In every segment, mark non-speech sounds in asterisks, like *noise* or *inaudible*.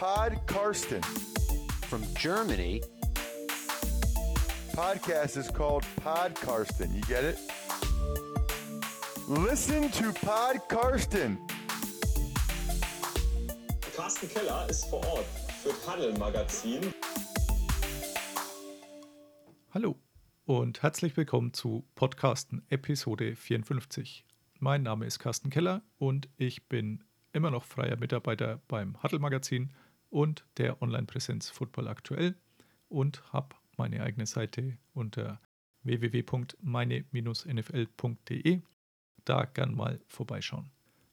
Pod Karsten. From Germany, Podcast is called Pod Karsten. You get it? Listen to Pod Karsten. Carsten Keller ist vor Ort für Paddel Magazin. Hallo und herzlich willkommen zu Podcasten Episode 54. Mein Name ist Carsten Keller und ich bin immer noch freier Mitarbeiter beim Huddle Magazin und der Online-Präsenz Football aktuell und habe meine eigene Seite unter www.meine-nfl.de. Da gern mal vorbeischauen.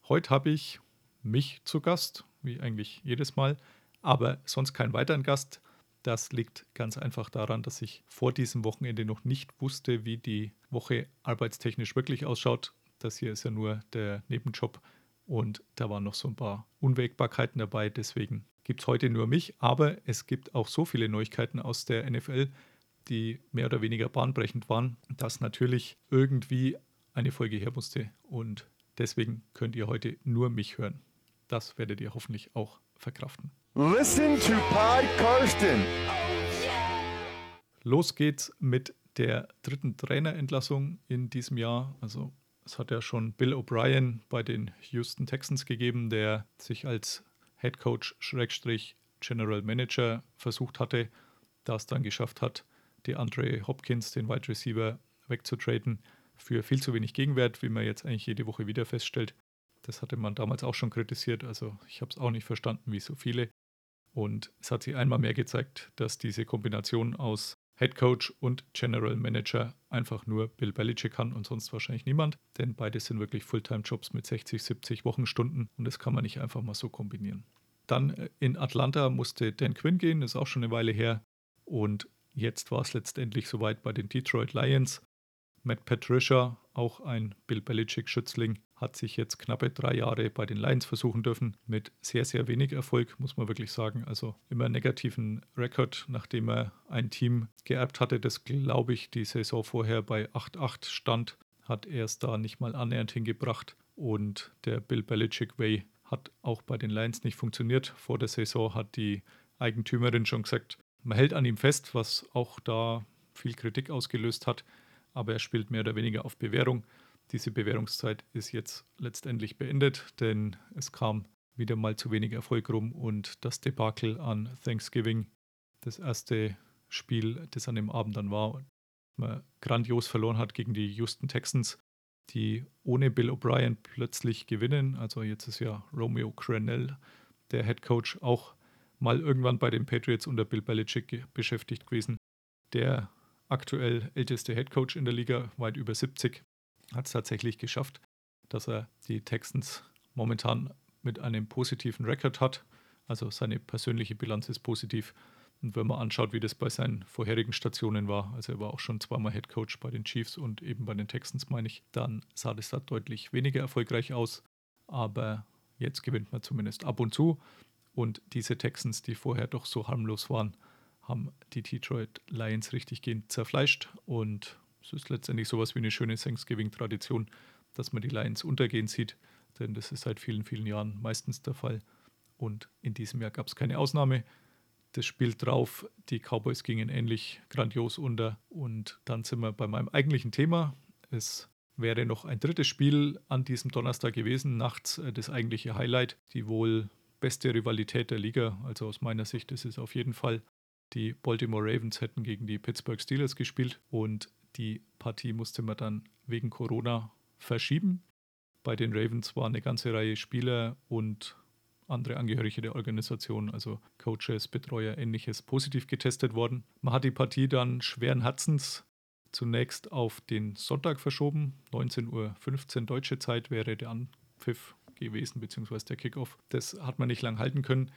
Heute habe ich mich zu Gast, wie eigentlich jedes Mal, aber sonst keinen weiteren Gast. Das liegt ganz einfach daran, dass ich vor diesem Wochenende noch nicht wusste, wie die Woche arbeitstechnisch wirklich ausschaut. Das hier ist ja nur der Nebenjob und da waren noch so ein paar Unwägbarkeiten dabei. Deswegen gibt es heute nur mich, aber es gibt auch so viele Neuigkeiten aus der NFL, die mehr oder weniger bahnbrechend waren, dass natürlich irgendwie eine Folge her musste und deswegen könnt ihr heute nur mich hören. Das werdet ihr hoffentlich auch verkraften. Listen to Pod Karsten. Los geht's mit der dritten Trainerentlassung in diesem Jahr. Also es hat ja schon Bill O'Brien bei den Houston Texans gegeben, der sich als Head Coach General Manager versucht hatte, das dann geschafft hat, die Andre Hopkins, den Wide Receiver, wegzutraden für viel zu wenig Gegenwert, wie man jetzt eigentlich jede Woche wieder feststellt. Das hatte man damals auch schon kritisiert, also ich habe es auch nicht verstanden, wie so viele. Und es hat sich einmal mehr gezeigt, dass diese Kombination aus Head Coach und General Manager einfach nur Bill Belichick kann und sonst wahrscheinlich niemand, denn beide sind wirklich Fulltime-Jobs mit 60, 70 Wochenstunden und das kann man nicht einfach mal so kombinieren. Dann äh, in Atlanta musste Dan Quinn gehen, ist auch schon eine Weile her und jetzt war es letztendlich soweit bei den Detroit Lions. Matt Patricia, auch ein Bill Belichick-Schützling, hat sich jetzt knappe drei Jahre bei den Lions versuchen dürfen, mit sehr, sehr wenig Erfolg, muss man wirklich sagen. Also immer negativen Rekord, nachdem er ein Team geerbt hatte, das, glaube ich, die Saison vorher bei 8-8 stand, hat er es da nicht mal annähernd hingebracht. Und der Bill Belichick Way hat auch bei den Lions nicht funktioniert. Vor der Saison hat die Eigentümerin schon gesagt, man hält an ihm fest, was auch da viel Kritik ausgelöst hat aber er spielt mehr oder weniger auf Bewährung. Diese Bewährungszeit ist jetzt letztendlich beendet, denn es kam wieder mal zu wenig Erfolg rum und das Debakel an Thanksgiving, das erste Spiel, das an dem Abend dann war, man grandios verloren hat gegen die Houston Texans, die ohne Bill O'Brien plötzlich gewinnen. Also jetzt ist ja Romeo Crenell, der Head Coach, auch mal irgendwann bei den Patriots unter Bill Belichick beschäftigt gewesen. Der aktuell älteste Head Coach in der Liga, weit über 70, hat es tatsächlich geschafft, dass er die Texans momentan mit einem positiven Rekord hat. Also seine persönliche Bilanz ist positiv. Und wenn man anschaut, wie das bei seinen vorherigen Stationen war, also er war auch schon zweimal Head Coach bei den Chiefs und eben bei den Texans, meine ich, dann sah das da deutlich weniger erfolgreich aus. Aber jetzt gewinnt man zumindest ab und zu. Und diese Texans, die vorher doch so harmlos waren, haben die Detroit Lions richtig gehend zerfleischt und es ist letztendlich sowas wie eine schöne Thanksgiving-Tradition, dass man die Lions untergehen sieht, denn das ist seit vielen, vielen Jahren meistens der Fall und in diesem Jahr gab es keine Ausnahme. Das Spiel drauf, die Cowboys gingen ähnlich grandios unter und dann sind wir bei meinem eigentlichen Thema. Es wäre noch ein drittes Spiel an diesem Donnerstag gewesen, nachts äh, das eigentliche Highlight, die wohl beste Rivalität der Liga. Also aus meiner Sicht ist es auf jeden Fall die Baltimore Ravens hätten gegen die Pittsburgh Steelers gespielt und die Partie musste man dann wegen Corona verschieben. Bei den Ravens war eine ganze Reihe Spieler und andere Angehörige der Organisation, also Coaches, Betreuer, ähnliches, positiv getestet worden. Man hat die Partie dann schweren Herzens zunächst auf den Sonntag verschoben. 19.15 Uhr deutsche Zeit wäre der Anpfiff gewesen, beziehungsweise der Kickoff. Das hat man nicht lang halten können.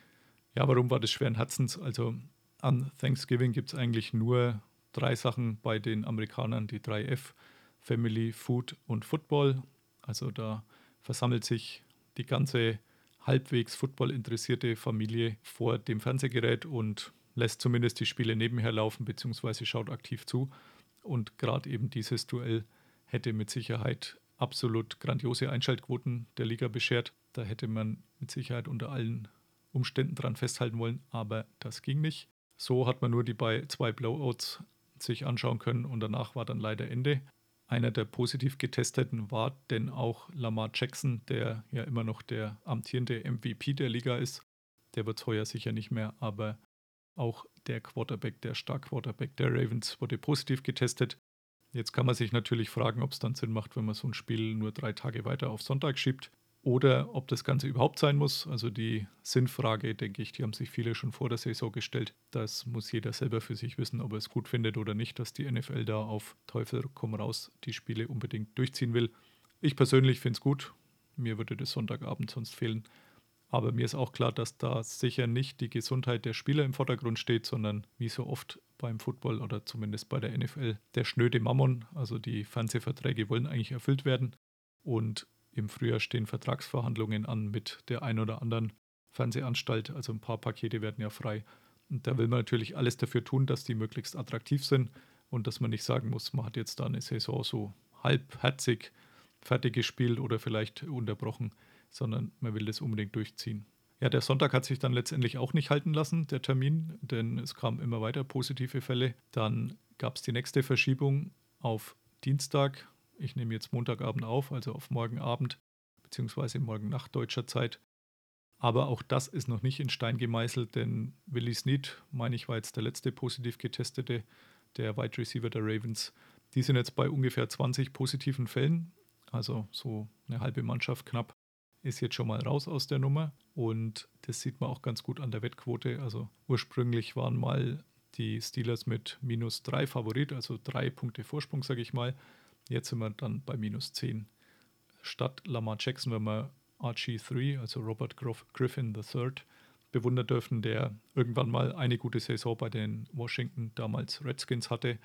Ja, warum war das schweren Herzens? Also an Thanksgiving gibt es eigentlich nur drei Sachen bei den Amerikanern, die drei F, Family, Food und Football. Also da versammelt sich die ganze halbwegs Football interessierte Familie vor dem Fernsehgerät und lässt zumindest die Spiele nebenher laufen bzw. schaut aktiv zu. Und gerade eben dieses Duell hätte mit Sicherheit absolut grandiose Einschaltquoten der Liga beschert. Da hätte man mit Sicherheit unter allen Umständen dran festhalten wollen, aber das ging nicht. So hat man nur die bei zwei Blowouts sich anschauen können und danach war dann leider Ende. Einer der positiv getesteten war denn auch Lamar Jackson, der ja immer noch der amtierende MVP der Liga ist. Der wird es heuer sicher nicht mehr, aber auch der Quarterback, der Star-Quarterback der Ravens wurde positiv getestet. Jetzt kann man sich natürlich fragen, ob es dann Sinn macht, wenn man so ein Spiel nur drei Tage weiter auf Sonntag schiebt oder ob das Ganze überhaupt sein muss. Also die Sinnfrage, denke ich, die haben sich viele schon vor der Saison gestellt. Das muss jeder selber für sich wissen, ob er es gut findet oder nicht, dass die NFL da auf Teufel komm raus die Spiele unbedingt durchziehen will. Ich persönlich finde es gut. Mir würde das Sonntagabend sonst fehlen. Aber mir ist auch klar, dass da sicher nicht die Gesundheit der Spieler im Vordergrund steht, sondern wie so oft beim Football oder zumindest bei der NFL der schnöde Mammon. Also die Fernsehverträge wollen eigentlich erfüllt werden. Und im Frühjahr stehen Vertragsverhandlungen an mit der ein oder anderen Fernsehanstalt. Also ein paar Pakete werden ja frei. Und da will man natürlich alles dafür tun, dass die möglichst attraktiv sind und dass man nicht sagen muss, man hat jetzt da eine Saison so halbherzig fertig gespielt oder vielleicht unterbrochen sondern man will das unbedingt durchziehen. Ja, der Sonntag hat sich dann letztendlich auch nicht halten lassen, der Termin, denn es kamen immer weiter positive Fälle. Dann gab es die nächste Verschiebung auf Dienstag. Ich nehme jetzt Montagabend auf, also auf morgen Abend beziehungsweise morgen Nacht deutscher Zeit. Aber auch das ist noch nicht in Stein gemeißelt, denn Willie Snead, meine ich, war jetzt der letzte positiv getestete, der Wide Receiver der Ravens. Die sind jetzt bei ungefähr 20 positiven Fällen, also so eine halbe Mannschaft knapp ist jetzt schon mal raus aus der Nummer und das sieht man auch ganz gut an der Wettquote. Also ursprünglich waren mal die Steelers mit minus drei Favorit, also drei Punkte Vorsprung, sage ich mal. Jetzt sind wir dann bei minus zehn. Statt Lamar Jackson, wenn wir RG3, also Robert Griffin III, bewundern dürfen, der irgendwann mal eine gute Saison bei den Washington damals Redskins hatte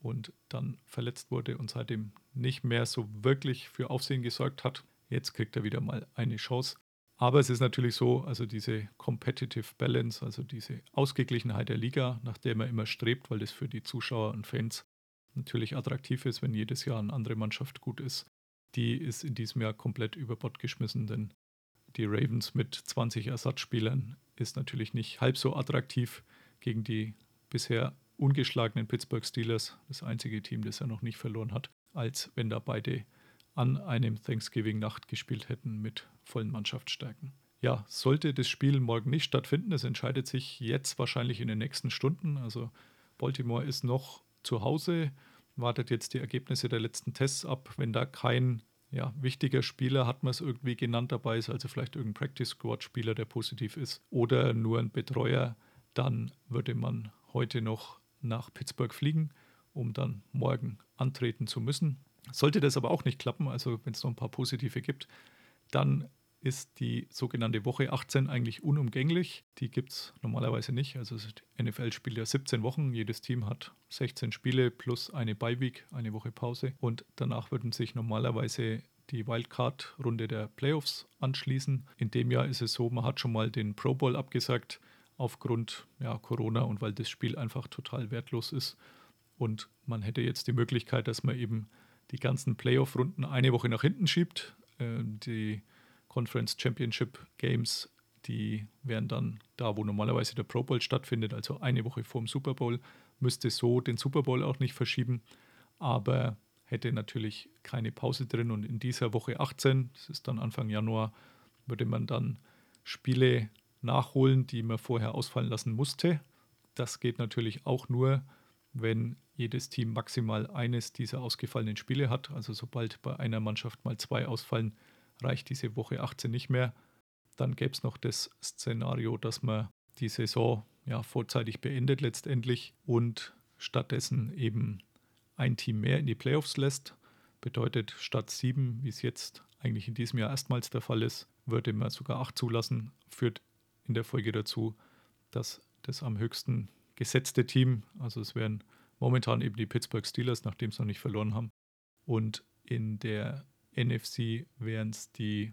und dann verletzt wurde und seitdem nicht mehr so wirklich für Aufsehen gesorgt hat. Jetzt kriegt er wieder mal eine Chance. Aber es ist natürlich so, also diese Competitive Balance, also diese Ausgeglichenheit der Liga, nach der man immer strebt, weil das für die Zuschauer und Fans natürlich attraktiv ist, wenn jedes Jahr eine andere Mannschaft gut ist, die ist in diesem Jahr komplett über Bord geschmissen, denn die Ravens mit 20 Ersatzspielern ist natürlich nicht halb so attraktiv gegen die bisher ungeschlagenen Pittsburgh Steelers, das einzige Team, das er noch nicht verloren hat, als wenn da beide an einem Thanksgiving-Nacht gespielt hätten mit vollen Mannschaftsstärken. Ja, sollte das Spiel morgen nicht stattfinden, es entscheidet sich jetzt wahrscheinlich in den nächsten Stunden. Also Baltimore ist noch zu Hause, wartet jetzt die Ergebnisse der letzten Tests ab. Wenn da kein ja, wichtiger Spieler, hat man es irgendwie genannt, dabei ist, also vielleicht irgendein Practice Squad-Spieler, der positiv ist, oder nur ein Betreuer, dann würde man heute noch nach Pittsburgh fliegen, um dann morgen antreten zu müssen. Sollte das aber auch nicht klappen, also wenn es noch ein paar positive gibt, dann ist die sogenannte Woche 18 eigentlich unumgänglich. Die gibt es normalerweise nicht. Also NFL spielt ja 17 Wochen. Jedes Team hat 16 Spiele plus eine Bye-Week, eine Woche Pause. Und danach würden sich normalerweise die Wildcard-Runde der Playoffs anschließen. In dem Jahr ist es so, man hat schon mal den Pro Bowl abgesagt aufgrund ja, Corona und weil das Spiel einfach total wertlos ist. Und man hätte jetzt die Möglichkeit, dass man eben die ganzen Playoff-Runden eine Woche nach hinten schiebt. Äh, die Conference Championship Games, die wären dann da, wo normalerweise der Pro Bowl stattfindet, also eine Woche vor dem Super Bowl, müsste so den Super Bowl auch nicht verschieben, aber hätte natürlich keine Pause drin und in dieser Woche 18, das ist dann Anfang Januar, würde man dann Spiele nachholen, die man vorher ausfallen lassen musste. Das geht natürlich auch nur, wenn jedes Team maximal eines dieser ausgefallenen Spiele hat. Also sobald bei einer Mannschaft mal zwei ausfallen, reicht diese Woche 18 nicht mehr. Dann gäbe es noch das Szenario, dass man die Saison ja, vorzeitig beendet letztendlich und stattdessen eben ein Team mehr in die Playoffs lässt. Bedeutet, statt sieben, wie es jetzt eigentlich in diesem Jahr erstmals der Fall ist, würde man sogar acht zulassen, führt in der Folge dazu, dass das am höchsten gesetzte Team. Also es wären momentan eben die Pittsburgh Steelers, nachdem sie noch nicht verloren haben. Und in der NFC wären es die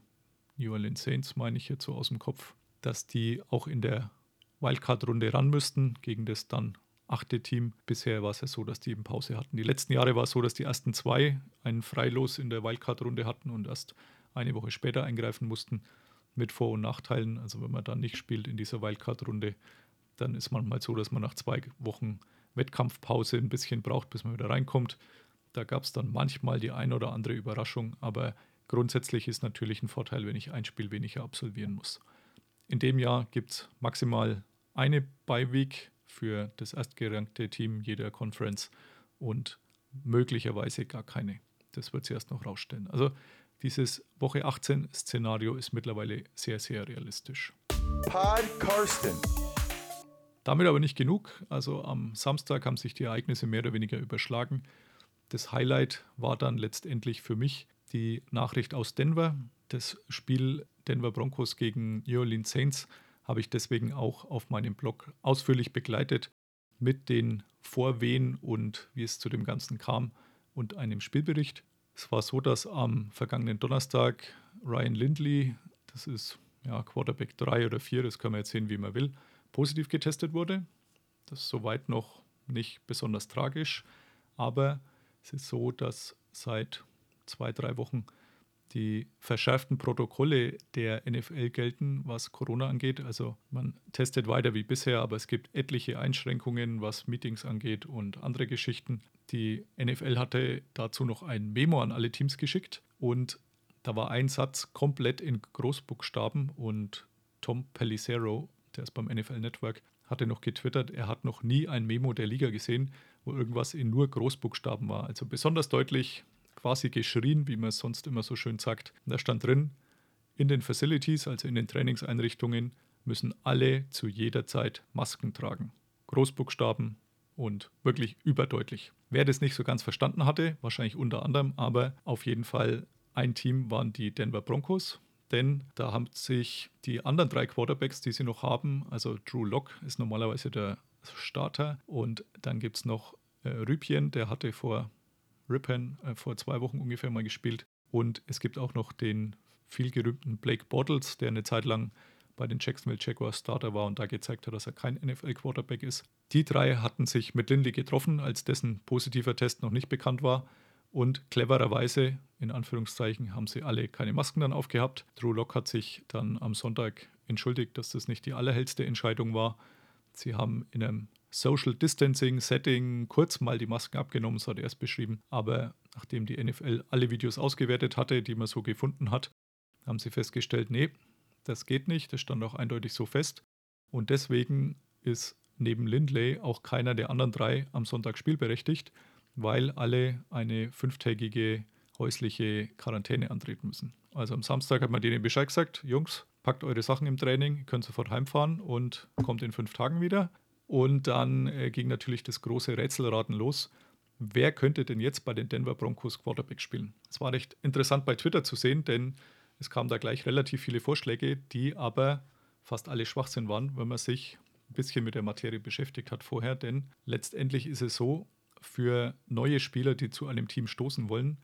New Orleans Saints, meine ich jetzt so aus dem Kopf, dass die auch in der Wildcard-Runde ran müssten gegen das dann achte Team. Bisher war es ja so, dass die eben Pause hatten. Die letzten Jahre war es so, dass die ersten zwei einen Freilos in der Wildcard-Runde hatten und erst eine Woche später eingreifen mussten. mit Vor- und Nachteilen. Also wenn man dann nicht spielt in dieser Wildcard-Runde, dann ist manchmal so, dass man nach zwei Wochen Wettkampfpause ein bisschen braucht, bis man wieder reinkommt. Da gab es dann manchmal die ein oder andere Überraschung, aber grundsätzlich ist natürlich ein Vorteil, wenn ich ein Spiel weniger absolvieren muss. In dem Jahr gibt es maximal eine Bye-Week für das erstgerankte Team jeder Conference und möglicherweise gar keine. Das wird sich erst noch rausstellen. Also dieses Woche 18 Szenario ist mittlerweile sehr, sehr realistisch. Pod Karsten. Damit aber nicht genug. Also am Samstag haben sich die Ereignisse mehr oder weniger überschlagen. Das Highlight war dann letztendlich für mich die Nachricht aus Denver. Das Spiel Denver Broncos gegen New Orleans Saints habe ich deswegen auch auf meinem Blog ausführlich begleitet mit den Vorwehen und wie es zu dem Ganzen kam und einem Spielbericht. Es war so, dass am vergangenen Donnerstag Ryan Lindley, das ist ja Quarterback 3 oder 4, das kann man jetzt sehen, wie man will, positiv getestet wurde. Das ist soweit noch nicht besonders tragisch, aber es ist so, dass seit zwei, drei Wochen die verschärften Protokolle der NFL gelten, was Corona angeht. Also man testet weiter wie bisher, aber es gibt etliche Einschränkungen, was Meetings angeht und andere Geschichten. Die NFL hatte dazu noch ein Memo an alle Teams geschickt und da war ein Satz komplett in Großbuchstaben und Tom Pellicero, der ist beim NFL Network, hatte noch getwittert, er hat noch nie ein Memo der Liga gesehen, wo irgendwas in nur Großbuchstaben war. Also besonders deutlich quasi geschrien, wie man es sonst immer so schön sagt. Und da stand drin, in den Facilities, also in den Trainingseinrichtungen, müssen alle zu jeder Zeit Masken tragen. Großbuchstaben und wirklich überdeutlich. Wer das nicht so ganz verstanden hatte, wahrscheinlich unter anderem, aber auf jeden Fall ein Team waren die Denver Broncos, denn da haben sich die anderen drei Quarterbacks, die sie noch haben, also Drew Locke ist normalerweise der Starter und dann gibt es noch äh, Rübchen, der hatte vor Ripon äh, vor zwei Wochen ungefähr mal gespielt und es gibt auch noch den vielgerühmten Blake Bortles, der eine Zeit lang bei den Jacksonville Jaguars Starter war und da gezeigt hat, dass er kein NFL-Quarterback ist. Die drei hatten sich mit Lindley getroffen, als dessen positiver Test noch nicht bekannt war. Und clevererweise, in Anführungszeichen, haben sie alle keine Masken dann aufgehabt. Drew Lock hat sich dann am Sonntag entschuldigt, dass das nicht die allerhellste Entscheidung war. Sie haben in einem Social Distancing Setting kurz mal die Masken abgenommen, das hat er erst beschrieben. Aber nachdem die NFL alle Videos ausgewertet hatte, die man so gefunden hat, haben sie festgestellt, nee, das geht nicht. Das stand auch eindeutig so fest. Und deswegen ist neben Lindley auch keiner der anderen drei am Sonntag spielberechtigt weil alle eine fünftägige häusliche Quarantäne antreten müssen. Also am Samstag hat man denen Bescheid gesagt, Jungs, packt eure Sachen im Training, könnt sofort heimfahren und kommt in fünf Tagen wieder. Und dann äh, ging natürlich das große Rätselraten los. Wer könnte denn jetzt bei den Denver Broncos Quarterback spielen? Es war recht interessant bei Twitter zu sehen, denn es kamen da gleich relativ viele Vorschläge, die aber fast alle Schwachsinn waren, wenn man sich ein bisschen mit der Materie beschäftigt hat vorher. Denn letztendlich ist es so, für neue Spieler, die zu einem Team stoßen wollen,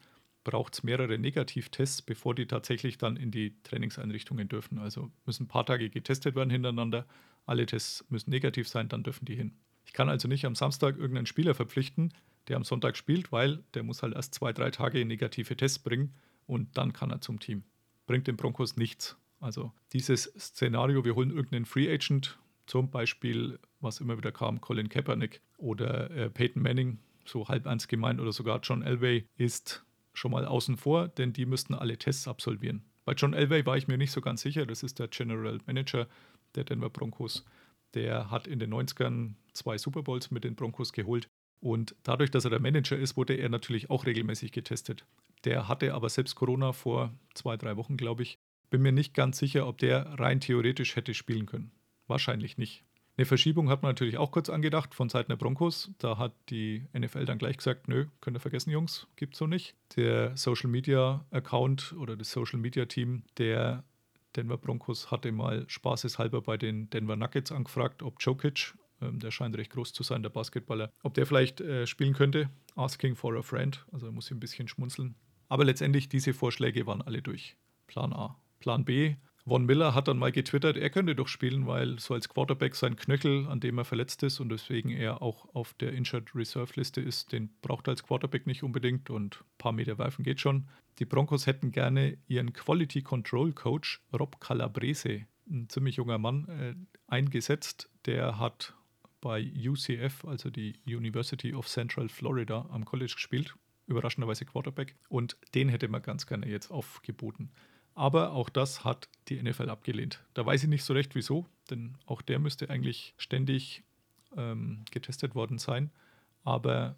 braucht es mehrere Negativtests, bevor die tatsächlich dann in die Trainingseinrichtungen dürfen. Also müssen ein paar Tage getestet werden hintereinander. Alle Tests müssen negativ sein, dann dürfen die hin. Ich kann also nicht am Samstag irgendeinen Spieler verpflichten, der am Sonntag spielt, weil der muss halt erst zwei, drei Tage negative Tests bringen und dann kann er zum Team. Bringt den Broncos nichts. Also dieses Szenario, wir holen irgendeinen Free Agent, zum Beispiel, was immer wieder kam, Colin Kaepernick oder äh, Peyton Manning, so halb ernst gemeint, oder sogar John Elway, ist schon mal außen vor, denn die müssten alle Tests absolvieren. Bei John Elway war ich mir nicht so ganz sicher, das ist der General Manager der Denver Broncos. Der hat in den 90ern zwei Super Bowls mit den Broncos geholt. Und dadurch, dass er der Manager ist, wurde er natürlich auch regelmäßig getestet. Der hatte aber selbst Corona vor zwei, drei Wochen, glaube ich. Bin mir nicht ganz sicher, ob der rein theoretisch hätte spielen können. Wahrscheinlich nicht. Eine Verschiebung hat man natürlich auch kurz angedacht von Seiten der Broncos. Da hat die NFL dann gleich gesagt, nö, könnt ihr vergessen, Jungs, gibt's so nicht. Der Social Media Account oder das Social Media Team der Denver Broncos hatte mal spaßeshalber bei den Denver Nuggets angefragt, ob Jokic, ähm, der scheint recht groß zu sein, der Basketballer, ob der vielleicht äh, spielen könnte. Asking for a friend, also muss ein bisschen schmunzeln. Aber letztendlich, diese Vorschläge waren alle durch. Plan A. Plan B Von Miller hat dann mal getwittert, er könnte doch spielen, weil so als Quarterback sein Knöchel, an dem er verletzt ist und deswegen er auch auf der Injured Reserve Liste ist, den braucht er als Quarterback nicht unbedingt und ein paar Meter werfen geht schon. Die Broncos hätten gerne ihren Quality Control Coach Rob Calabrese, ein ziemlich junger Mann, äh, eingesetzt. Der hat bei UCF, also die University of Central Florida, am College gespielt. Überraschenderweise Quarterback. Und den hätte man ganz gerne jetzt aufgeboten. Aber auch das hat die NFL abgelehnt. Da weiß ich nicht so recht wieso, denn auch der müsste eigentlich ständig ähm, getestet worden sein. Aber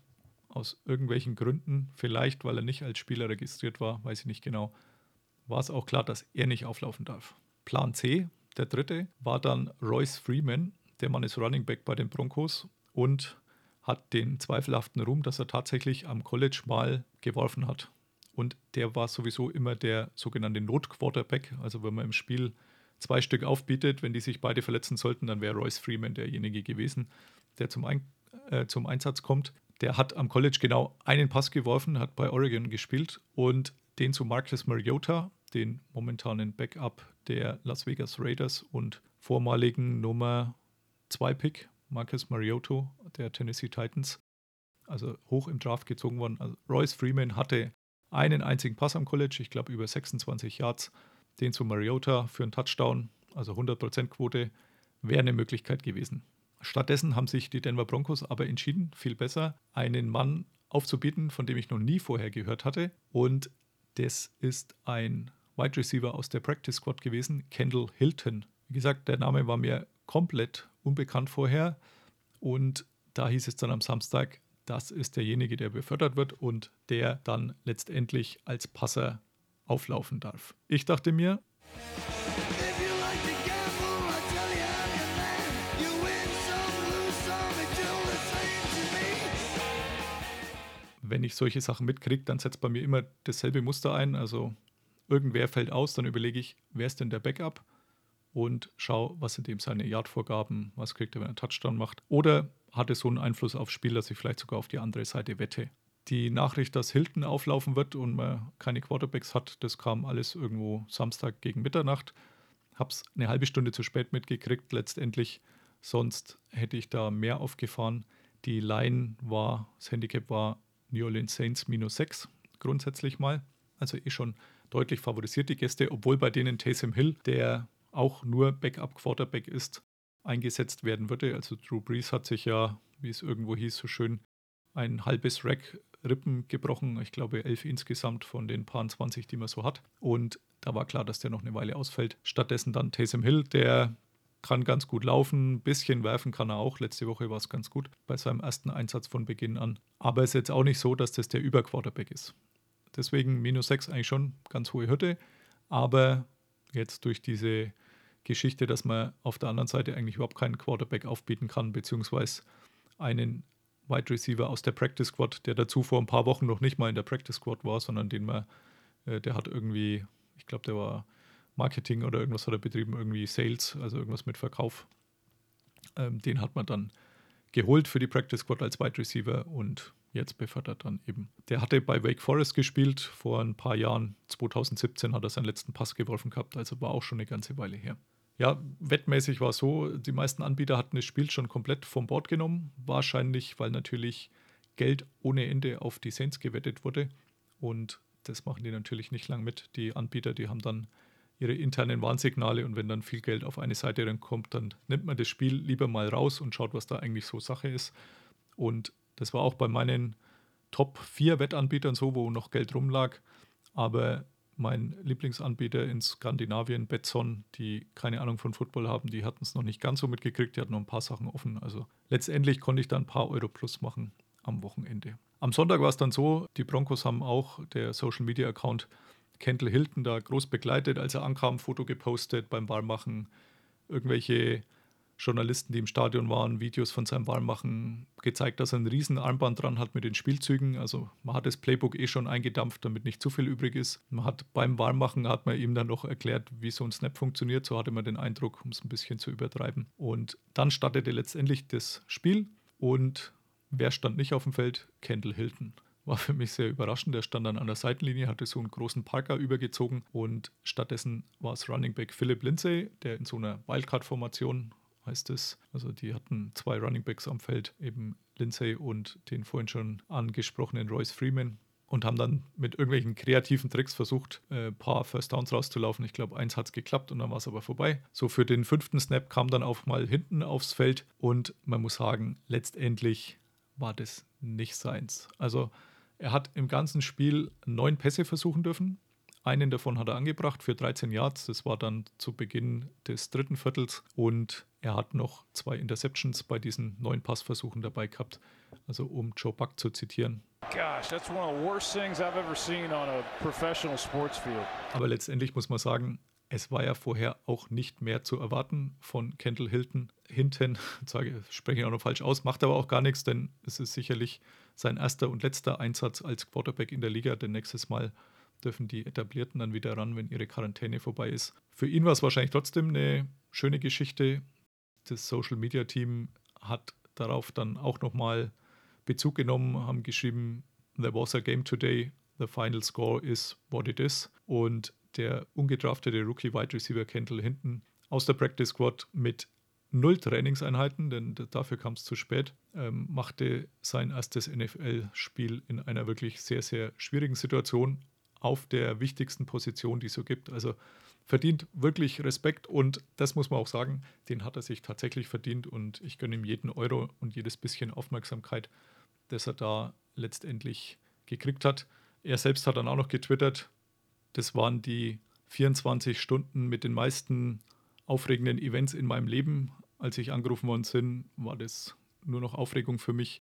aus irgendwelchen Gründen, vielleicht weil er nicht als Spieler registriert war, weiß ich nicht genau, war es auch klar, dass er nicht auflaufen darf. Plan C, der dritte, war dann Royce Freeman. Der Mann ist Running Back bei den Broncos und hat den zweifelhaften Ruhm, dass er tatsächlich am College mal geworfen hat. Und der war sowieso immer der sogenannte Not-Quarterback. Also wenn man im Spiel zwei Stück aufbietet, wenn die sich beide verletzen sollten, dann wäre Royce Freeman derjenige gewesen, der zum, Ein äh, zum Einsatz kommt. Der hat am College genau einen Pass geworfen, hat bei Oregon gespielt und den zu Marcus Mariota, den momentanen Backup der Las Vegas Raiders und vormaligen Nummer 2 Pick, Marcus Mariota der Tennessee Titans, also hoch im Draft gezogen worden. Also Royce Freeman hatte einen einzigen Pass am College, ich glaube über 26 Yards, den zu Mariota für einen Touchdown, also 100% Quote, wäre eine Möglichkeit gewesen. Stattdessen haben sich die Denver Broncos aber entschieden, viel besser, einen Mann aufzubieten, von dem ich noch nie vorher gehört hatte. Und das ist ein Wide Receiver aus der Practice Squad gewesen, Kendall Hilton. Wie gesagt, der Name war mir komplett unbekannt vorher. Und da hieß es dann am Samstag, das ist derjenige, der befördert wird und der dann letztendlich als Passer auflaufen darf. Ich dachte mir, wenn ich solche Sachen mitkriege, dann setzt bei mir immer dasselbe Muster ein. Also irgendwer fällt aus, dann überlege ich, wer ist denn der Backup? und schau, was sind eben seine Yardvorgaben, was kriegt er, wenn er einen Touchdown macht. Oder hat es so einen Einfluss aufs Spiel, dass ich vielleicht sogar auf die andere Seite wette. Die Nachricht, dass Hilton auflaufen wird und man keine Quarterbacks hat, das kam alles irgendwo Samstag gegen Mitternacht. Hab's eine halbe Stunde zu spät mitgekriegt letztendlich. Sonst hätte ich da mehr aufgefahren. Die Line war, das Handicap war New Orleans Saints minus 6 grundsätzlich mal. Also eh schon deutlich favorisiert die Gäste, obwohl bei denen Taysom Hill, der auch nur Backup-Quarterback ist, eingesetzt werden würde. Also Drew Brees hat sich ja, wie es irgendwo hieß, so schön ein halbes Rack Rippen gebrochen. Ich glaube elf insgesamt von den paar 20, die man so hat. Und da war klar, dass der noch eine Weile ausfällt. Stattdessen dann Taysom Hill, der kann ganz gut laufen, ein bisschen werfen kann er auch. Letzte Woche war es ganz gut bei seinem ersten Einsatz von Beginn an. Aber es ist jetzt auch nicht so, dass das der Überquarterback ist. Deswegen minus 6 eigentlich schon ganz hohe Hürde. Aber jetzt durch diese Geschichte, dass man auf der anderen Seite eigentlich überhaupt keinen Quarterback aufbieten kann, beziehungsweise einen Wide Receiver aus der Practice Squad, der dazu vor ein paar Wochen noch nicht mal in der Practice Squad war, sondern den man, äh, der hat irgendwie, ich glaube, der war Marketing oder irgendwas hat er betrieben, irgendwie Sales, also irgendwas mit Verkauf. Ähm, den hat man dann geholt für die Practice Squad als Wide Receiver und jetzt befördert dann eben. Der hatte bei Wake Forest gespielt vor ein paar Jahren. 2017 hat er seinen letzten Pass geworfen gehabt, also war auch schon eine ganze Weile her. Ja, wettmäßig war es so, die meisten Anbieter hatten das Spiel schon komplett vom Bord genommen. Wahrscheinlich, weil natürlich Geld ohne Ende auf die Saints gewettet wurde. Und das machen die natürlich nicht lang mit. Die Anbieter, die haben dann ihre internen Warnsignale und wenn dann viel Geld auf eine Seite kommt, dann nimmt man das Spiel lieber mal raus und schaut, was da eigentlich so Sache ist. Und das war auch bei meinen Top 4 Wettanbietern so, wo noch Geld rumlag. Aber mein Lieblingsanbieter in Skandinavien, Betson, die keine Ahnung von Football haben, die hatten es noch nicht ganz so mitgekriegt, die hatten noch ein paar Sachen offen. Also letztendlich konnte ich da ein paar Euro plus machen am Wochenende. Am Sonntag war es dann so, die Broncos haben auch der Social Media Account Kendall Hilton da groß begleitet, als er ankam, Foto gepostet beim Wahlmachen, irgendwelche Journalisten, die im Stadion waren, Videos von seinem Wahlmachen gezeigt, dass er ein riesen Armband dran hat mit den Spielzügen. Also man hat das Playbook eh schon eingedampft, damit nicht zu viel übrig ist. Man hat beim Wahlmachen hat man ihm dann noch erklärt, wie so ein Snap funktioniert. So hatte man den Eindruck, um es ein bisschen zu übertreiben. Und dann startete letztendlich das Spiel und wer stand nicht auf dem Feld? Kendall Hilton. war für mich sehr überraschend. Der stand dann an der Seitenlinie, hatte so einen großen Parker übergezogen und stattdessen war es Running Back Philip Lindsay, der in so einer Wildcard-Formation heißt es. Also die hatten zwei Running Backs am Feld, eben Lindsay und den vorhin schon angesprochenen Royce Freeman und haben dann mit irgendwelchen kreativen Tricks versucht, ein äh, paar First Downs rauszulaufen. Ich glaube, eins hat es geklappt und dann war es aber vorbei. So für den fünften Snap kam dann auch mal hinten aufs Feld und man muss sagen, letztendlich war das nicht seins. Also er hat im ganzen Spiel neun Pässe versuchen dürfen. Einen davon hat er angebracht für 13 Yards. Das war dann zu Beginn des dritten Viertels. Und er hat noch zwei Interceptions bei diesen neun Passversuchen dabei gehabt. Also um Joe Buck zu zitieren. Gosh, that's one of the worst things I've ever seen on a professional sports field. Aber letztendlich muss man sagen, es war ja vorher auch nicht mehr zu erwarten von Kendall Hilton. Hinten, *laughs* sage, spreche ich auch noch falsch aus, macht aber auch gar nichts, denn es ist sicherlich sein erster und letzter Einsatz als Quarterback in der Liga, denn nächstes Mal dürfen die Etablierten dann wieder ran, wenn ihre Quarantäne vorbei ist. Für ihn war es wahrscheinlich trotzdem eine schöne Geschichte. Das Social Media Team hat darauf dann auch nochmal Bezug genommen, haben geschrieben, There was a game today, the final score is what it is. Und der ungedraftete Rookie Wide Receiver Kendall hinten aus der Practice Squad mit null Trainingseinheiten, denn dafür kam es zu spät, ähm, machte sein erstes NFL-Spiel in einer wirklich sehr, sehr schwierigen Situation auf der wichtigsten Position, die es so gibt. Also verdient wirklich Respekt und das muss man auch sagen, den hat er sich tatsächlich verdient und ich gönne ihm jeden Euro und jedes bisschen Aufmerksamkeit, das er da letztendlich gekriegt hat. Er selbst hat dann auch noch getwittert, das waren die 24 Stunden mit den meisten aufregenden Events in meinem Leben. Als ich angerufen worden bin, war das nur noch Aufregung für mich.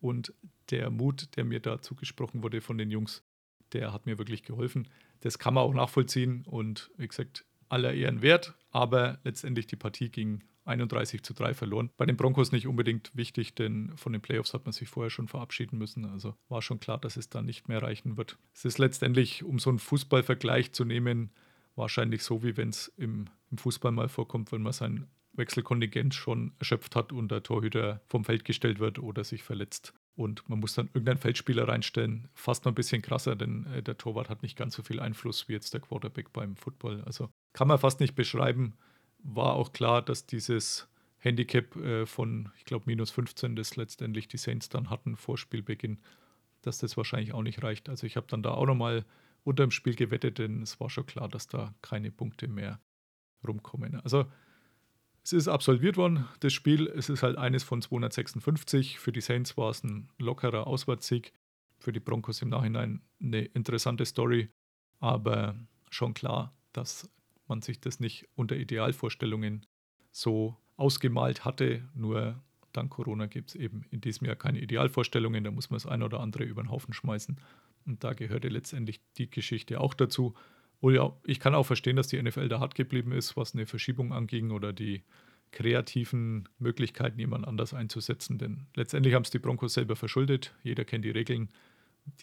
Und der Mut, der mir da zugesprochen wurde von den Jungs, der hat mir wirklich geholfen. Das kann man auch nachvollziehen und wie gesagt, aller Ehren wert, aber letztendlich die Partie ging 31 zu 3 verloren. Bei den Broncos nicht unbedingt wichtig, denn von den Playoffs hat man sich vorher schon verabschieden müssen. Also war schon klar, dass es da nicht mehr reichen wird. Es ist letztendlich, um so einen Fußballvergleich zu nehmen, wahrscheinlich so, wie wenn es im, im Fußball mal vorkommt, wenn man sein Wechselkontingent schon erschöpft hat und der Torhüter vom Feld gestellt wird oder sich verletzt und man muss dann irgendeinen Feldspieler reinstellen. Fast noch ein bisschen krasser, denn äh, der Torwart hat nicht ganz so viel Einfluss wie jetzt der Quarterback beim Football. Also kann man fast nicht beschreiben. War auch klar, dass dieses Handicap äh, von, ich glaube, minus 15, das letztendlich die Saints dann hatten vor Spielbeginn, dass das wahrscheinlich auch nicht reicht. Also ich habe dann da auch nochmal unter dem Spiel gewettet, denn es war schon klar, dass da keine Punkte mehr rumkommen. Also es ist absolviert worden, das Spiel. Es ist halt eines von 256. Für die Saints war es ein lockerer Auswärtssieg. Für die Broncos im Nachhinein eine interessante Story. Aber schon klar, dass man sich das nicht unter Idealvorstellungen so ausgemalt hatte. Nur dank Corona gibt es eben in diesem Jahr keine Idealvorstellungen. Da muss man das ein oder andere über den Haufen schmeißen. Und da gehörte letztendlich die Geschichte auch dazu. Und ja, ich kann auch verstehen, dass die NFL da hart geblieben ist, was eine Verschiebung anging oder die kreativen Möglichkeiten, jemand anders einzusetzen. Denn letztendlich haben es die Broncos selber verschuldet. Jeder kennt die Regeln.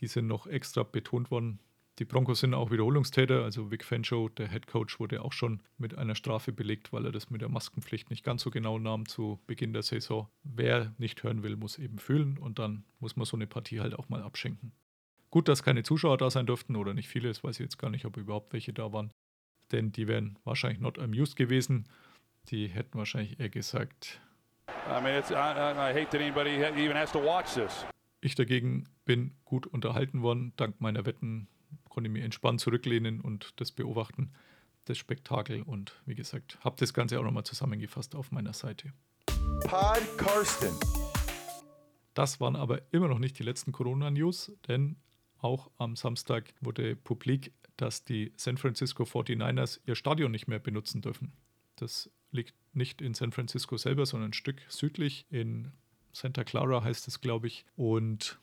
Die sind noch extra betont worden. Die Broncos sind auch Wiederholungstäter. Also Vic Fangio, der Head Coach, wurde auch schon mit einer Strafe belegt, weil er das mit der Maskenpflicht nicht ganz so genau nahm zu Beginn der Saison. Wer nicht hören will, muss eben fühlen und dann muss man so eine Partie halt auch mal abschenken. Gut, dass keine Zuschauer da sein durften oder nicht viele, das weiß ich jetzt gar nicht, ob überhaupt welche da waren. Denn die wären wahrscheinlich not amused gewesen. Die hätten wahrscheinlich eher gesagt. Ich dagegen bin gut unterhalten worden. Dank meiner Wetten konnte ich mich entspannt zurücklehnen und das beobachten, das Spektakel. Und wie gesagt, habe das Ganze auch nochmal zusammengefasst auf meiner Seite. Pod Karsten. Das waren aber immer noch nicht die letzten Corona-News, denn auch am Samstag wurde publik, dass die San Francisco 49ers ihr Stadion nicht mehr benutzen dürfen. Das liegt nicht in San Francisco selber, sondern ein Stück südlich in Santa Clara heißt es, glaube ich. Und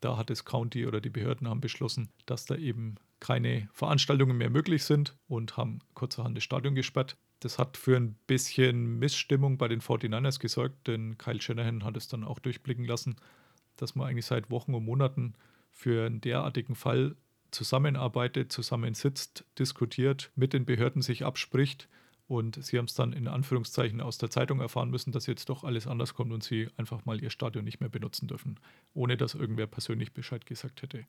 da hat das County oder die Behörden haben beschlossen, dass da eben keine Veranstaltungen mehr möglich sind und haben kurzerhand das Stadion gesperrt. Das hat für ein bisschen Missstimmung bei den 49ers gesorgt, denn Kyle Shanahan hat es dann auch durchblicken lassen, dass man eigentlich seit Wochen und Monaten für einen derartigen Fall zusammenarbeitet, zusammensitzt, diskutiert, mit den Behörden sich abspricht Und sie haben es dann in Anführungszeichen aus der Zeitung erfahren müssen, dass jetzt doch alles anders kommt und sie einfach mal ihr Stadion nicht mehr benutzen dürfen, ohne dass irgendwer persönlich Bescheid gesagt hätte.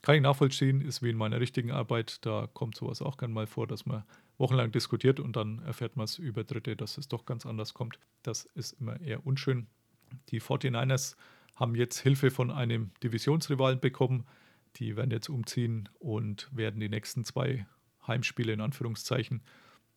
Kann ich nachvollziehen, ist wie in meiner richtigen Arbeit, da kommt sowas auch gern mal vor, dass man wochenlang diskutiert und dann erfährt man es über Dritte, dass es doch ganz anders kommt. Das ist immer eher unschön. Die 49ers haben jetzt Hilfe von einem Divisionsrivalen bekommen. Die werden jetzt umziehen und werden die nächsten zwei Heimspiele in Anführungszeichen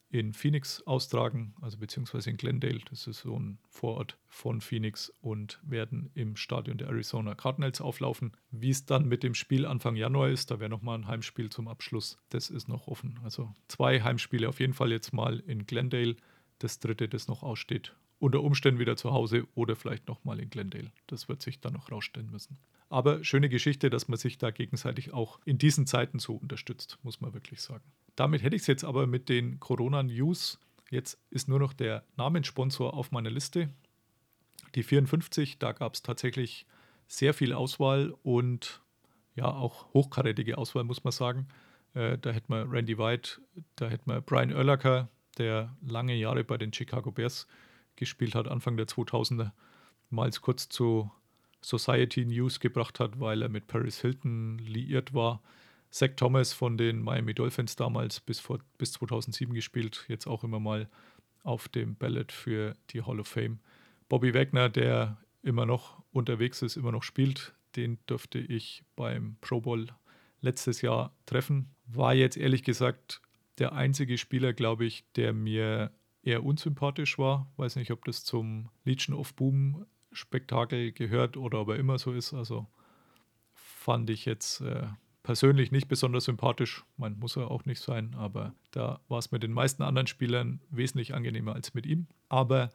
in Phoenix austragen, also beziehungsweise in Glendale, das ist so ein Vorort von Phoenix und werden im Stadion der Arizona Cardinals auflaufen. Wie es dann mit dem Spiel Anfang Januar ist, da wäre nochmal ein Heimspiel zum Abschluss, das ist noch offen. Also zwei Heimspiele auf jeden Fall jetzt mal in Glendale, das dritte, das noch aussteht. Unter Umständen wieder zu Hause oder vielleicht nochmal in Glendale. Das wird sich dann noch rausstellen müssen. Aber schöne Geschichte, dass man sich da gegenseitig auch in diesen Zeiten so unterstützt, muss man wirklich sagen. Damit hätte ich es jetzt aber mit den Corona-News. Jetzt ist nur noch der Namenssponsor auf meiner Liste. Die 54, da gab es tatsächlich sehr viel Auswahl und ja, auch hochkarätige Auswahl, muss man sagen. Äh, da hätten wir Randy White, da hätten wir Brian Urlacher, der lange Jahre bei den Chicago Bears gespielt hat, Anfang der 2000er, mal kurz zu Society News gebracht hat, weil er mit Paris Hilton liiert war. Zach Thomas von den Miami Dolphins damals bis, vor, bis 2007 gespielt, jetzt auch immer mal auf dem Ballot für die Hall of Fame. Bobby Wagner, der immer noch unterwegs ist, immer noch spielt, den dürfte ich beim Pro Bowl letztes Jahr treffen. War jetzt ehrlich gesagt der einzige Spieler, glaube ich, der mir eher unsympathisch war. Weiß nicht, ob das zum Legion of Boom Spektakel gehört oder ob er immer so ist. Also fand ich jetzt äh, persönlich nicht besonders sympathisch. Man muss er auch nicht sein, aber da war es mit den meisten anderen Spielern wesentlich angenehmer als mit ihm. Aber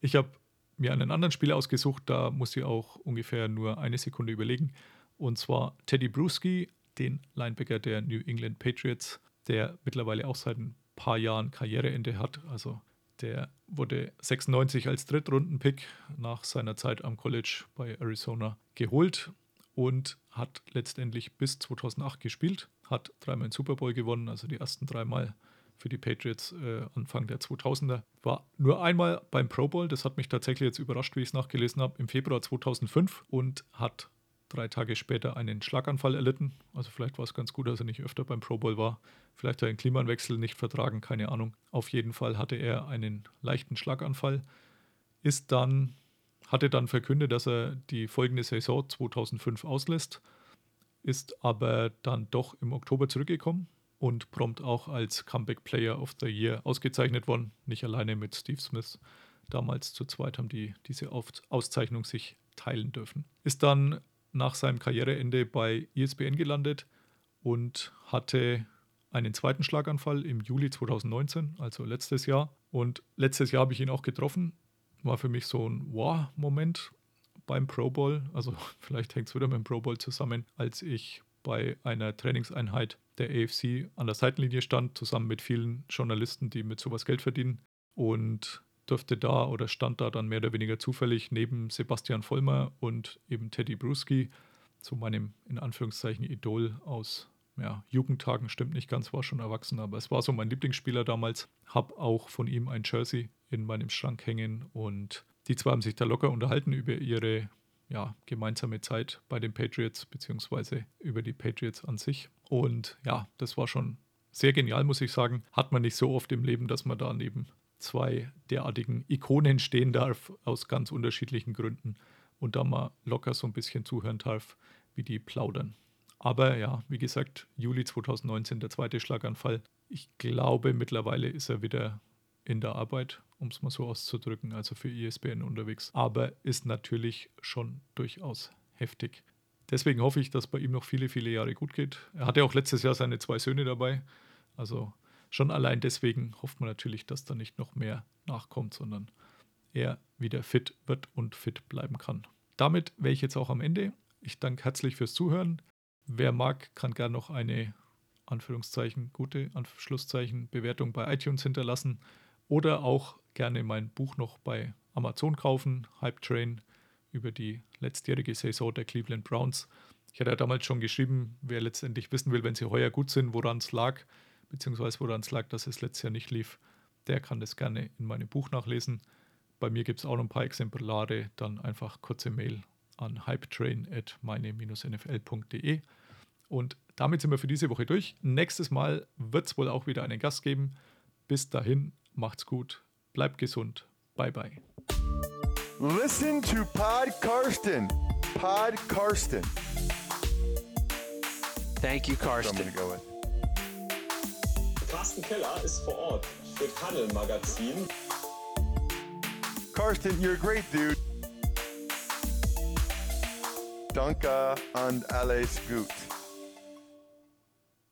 ich habe mir einen anderen Spieler ausgesucht, da muss ich auch ungefähr nur eine Sekunde überlegen. Und zwar Teddy Bruschi, den Linebacker der New England Patriots, der mittlerweile auch seit ein paar Jahren Karriereende hat. Also der wurde 96 als Drittrunden-Pick nach seiner Zeit am College bei Arizona geholt und hat letztendlich bis 2008 gespielt, hat dreimal den Super Bowl gewonnen, also die ersten dreimal für die Patriots äh, Anfang der 2000er. War nur einmal beim Pro Bowl, das hat mich tatsächlich jetzt überrascht, wie ich es nachgelesen habe, im Februar 2005 und hat drei Tage später einen Schlaganfall erlitten. Also vielleicht war es ganz gut, dass er nicht öfter beim Pro Bowl war. Vielleicht hat er den Klimaanwechsel nicht vertragen, keine Ahnung. Auf jeden Fall hatte er einen leichten Schlaganfall, ist dann hatte dann verkündet, dass er die folgende Saison 2005 auslässt, ist aber dann doch im Oktober zurückgekommen und prompt auch als Comeback Player of the Year ausgezeichnet worden. Nicht alleine mit Steve Smith. Damals zu zweit haben die diese Auszeichnung sich teilen dürfen. Ist dann nach seinem Karriereende bei ESPN gelandet und hatte einen zweiten Schlaganfall im Juli 2019, also letztes Jahr. Und letztes Jahr habe ich ihn auch getroffen war für mich so ein Wow-Moment beim Pro Bowl. Also *laughs* vielleicht hängt es wieder mit dem Pro Bowl zusammen, als ich bei einer Trainingseinheit der AFC an der Seitenlinie stand, zusammen mit vielen Journalisten, die mit sowas Geld verdienen. Und durfte da oder stand da dann mehr oder weniger zufällig neben Sebastian Vollmer und eben Teddy Bruschi, zu meinem in Anführungszeichen Idol aus ja, Jugendtagen, stimmt nicht ganz, war schon erwachsen, aber es war so mein Lieblingsspieler damals. Hab auch von ihm ein Jersey in meinem Schrank hängen und die zwei haben sich da locker unterhalten über ihre ja, gemeinsame Zeit bei den Patriots, beziehungsweise über die Patriots an sich. Und ja, das war schon sehr genial, muss ich sagen. Hat man nicht so oft im Leben, dass man da neben zwei derartigen Ikonen stehen darf, aus ganz unterschiedlichen Gründen. Und da mal locker so ein bisschen zuhören darf, wie die plaudern. Aber ja, wie gesagt, Juli 2019 der zweite Schlaganfall. Ich glaube, mittlerweile ist er wieder in der Arbeit, um es mal so auszudrücken, also für ISBN unterwegs. Aber ist natürlich schon durchaus heftig. Deswegen hoffe ich, dass bei ihm noch viele, viele Jahre gut geht. Er hatte auch letztes Jahr seine zwei Söhne dabei. Also schon allein deswegen hofft man natürlich, dass da nicht noch mehr nachkommt, sondern er wieder fit wird und fit bleiben kann. Damit wäre ich jetzt auch am Ende. Ich danke herzlich fürs Zuhören. Wer mag, kann gerne noch eine Anführungszeichen, gute Anschlusszeichen, Bewertung bei iTunes hinterlassen oder auch gerne mein Buch noch bei Amazon kaufen, Hype Train, über die letztjährige Saison der Cleveland Browns. Ich hatte ja damals schon geschrieben, wer letztendlich wissen will, wenn sie heuer gut sind, woran es lag, beziehungsweise woran es lag, dass es letztes Jahr nicht lief, der kann das gerne in meinem Buch nachlesen. Bei mir gibt es auch noch ein paar Exemplare. Dann einfach kurze Mail an hypetrain at meine-nfl.de. Und damit sind wir für diese Woche durch. Nächstes Mal wird es wohl auch wieder einen Gast geben. Bis dahin, macht's gut, bleibt gesund. Bye bye. Listen to Pod Karsten. Pod Karsten. Thank you, Karsten. Carsten Keller ist vor Ort für Paddel Magazin. Karsten, you're a great dude. Danke und alles gut.